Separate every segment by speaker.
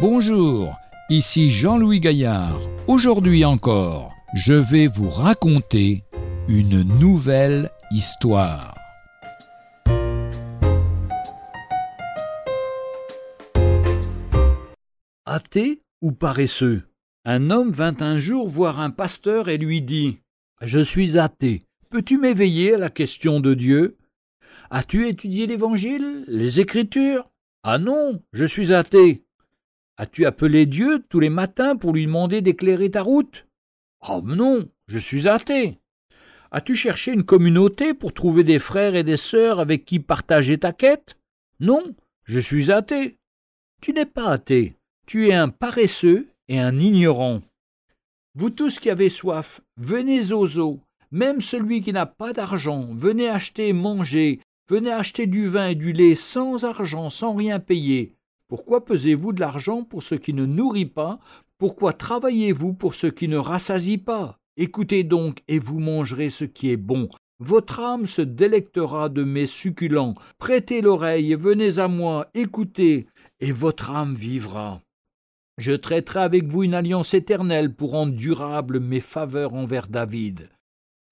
Speaker 1: Bonjour, ici Jean-Louis Gaillard. Aujourd'hui encore, je vais vous raconter une nouvelle histoire.
Speaker 2: Athée ou paresseux? Un homme vint un jour voir un pasteur et lui dit Je suis athée. Peux-tu m'éveiller à la question de Dieu? As-tu étudié l'Évangile, les Écritures Ah non, je suis athée. As-tu appelé Dieu tous les matins pour lui demander d'éclairer ta route? Oh non, je suis athée. As-tu cherché une communauté pour trouver des frères et des sœurs avec qui partager ta quête? Non, je suis athée. Tu n'es pas athée, tu es un paresseux et un ignorant. Vous tous qui avez soif, venez aux eaux, même celui qui n'a pas d'argent, venez acheter et manger, venez acheter du vin et du lait sans argent, sans rien payer. Pourquoi pesez-vous de l'argent pour ce qui ne nourrit pas? Pourquoi travaillez-vous pour ce qui ne rassasie pas? Écoutez donc, et vous mangerez ce qui est bon. Votre âme se délectera de mes succulents. Prêtez l'oreille, venez à moi, écoutez, et votre âme vivra. Je traiterai avec vous une alliance éternelle pour rendre durable mes faveurs envers David.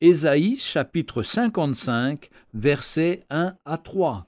Speaker 2: Ésaïe chapitre 55 versets 1 à 3.